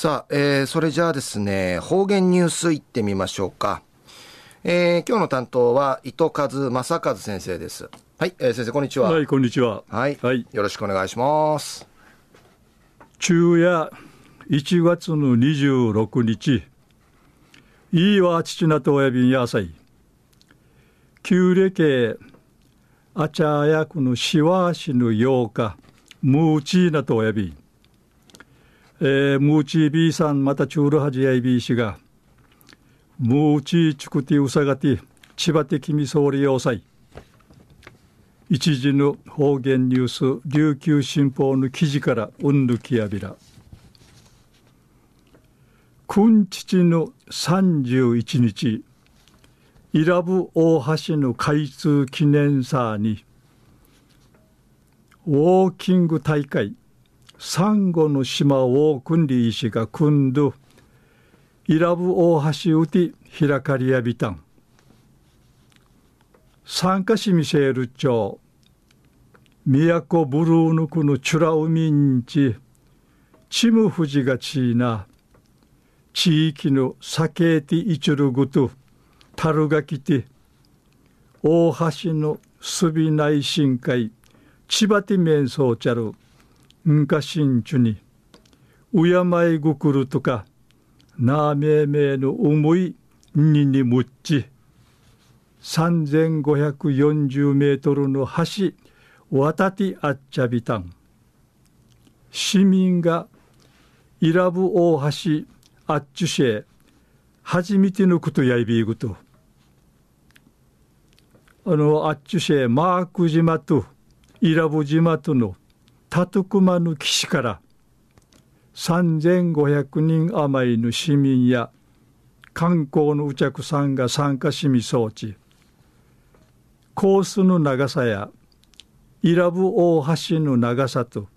さあ、えー、それじゃあですね、方言ニュースいってみましょうか。えー、今日の担当は糸数正和先生です。はい、えー、先生こんにちは。はい、こんにちは。はい、はい、よろしくお願いします。昼夜1月の26日、いいわ父なと親便やさい。旧暦あちゃやくのしわしの8日、ムーチーナと親便。えー、ムーチービーさんまたチュールハジヤイビー氏が、ムーチーチクティウサガティ、千葉的み総理要塞。一時の方言ニュース、琉球新報の記事からうんぬきやびら。君父の31日、伊良部大橋の開通記念サーに、ウォーキング大会、サンゴの島を組んで石が組んど、伊良部大橋うて開かりやびたん。参加しみせる町、都ブルーヌクのチュラウミンチ、チムフジがちいな、地域の酒ティイチュルグと、タルガキティ、大橋のすび内深海、千葉ティメンソーチャル、んかしんちゅに、うやまいぐくるとか、なめめの思いににむっち、3540メートルの橋、渡ってあっちゃびたん。市民がイラブ大橋あっちゅしえ、初めてのことやいびいぐと。あの、あっちゅしえ、マーク島とイラブ島とのタトクマの岸から3500人余りの市民や観光のお客さんが参加しみ装置コースの長さや伊良部大橋の長さと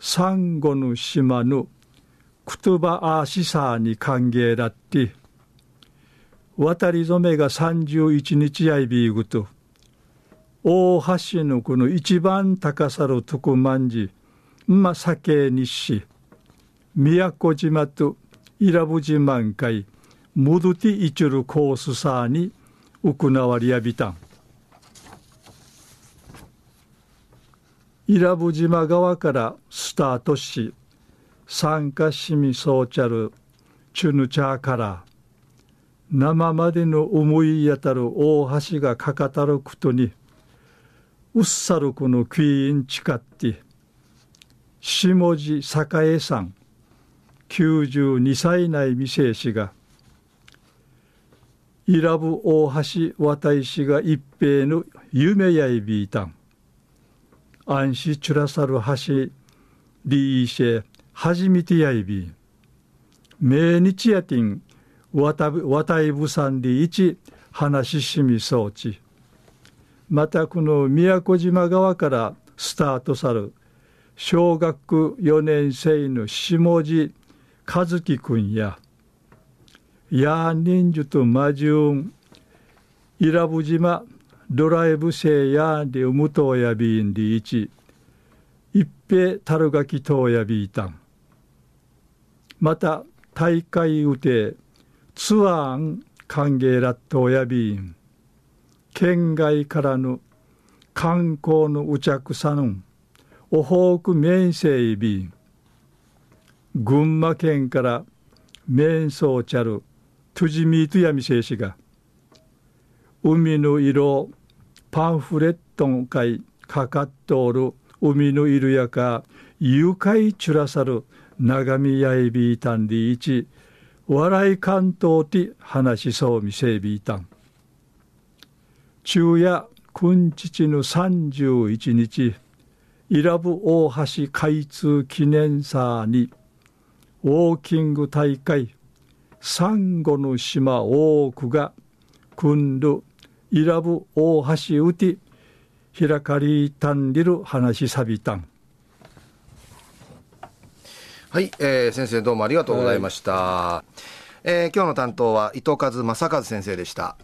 サンゴの島のクトゥバアーシサーに歓迎だって渡り初めが31日やいびいぐと大橋のこの一番高さの徳万寺ま酒にし宮古島と伊良部島んかいムドティイチュルコースサーに行わりやびたん。伊良部島側からスタートし参加しみそうちゃるチュヌチャーから生までの思い当たる大橋がかかたることにうっさるこのクイーン誓って下地栄さん92歳内未成氏が伊良部大橋渡石が一平の夢やいびいたん。安心チュラサル橋リーシェ初めてやいび命日やてん渡いぶさんで一話ししみ装置またこの宮古島側からスタートさる小学4年生の下地和樹君やヤーニンジュとマジュン伊良部島ドライブ生やで無糖やびんりいち一平たるがきとやびいたん。また大会うてツアーン歓迎らっとやびん。県外からの観光のうちゃくさぬんおほうく面せいび群馬県から面相ちゃるトゥジミートやみせいしが海の色パンフレットン会かかっとおる海の色やか愉快ちゅらさる長見やいびいたんりいち笑い関東て話しそうみせいびいたん。昼夜君父の31日伊良部大橋開通記念サーにウォーキング大会サンゴの島多くが組んる伊良部大橋うて開かりたんりる話さびたん。はい、えー、先生どうもありがとうございました、はい、えー、今日の担当は伊藤和正和先生でした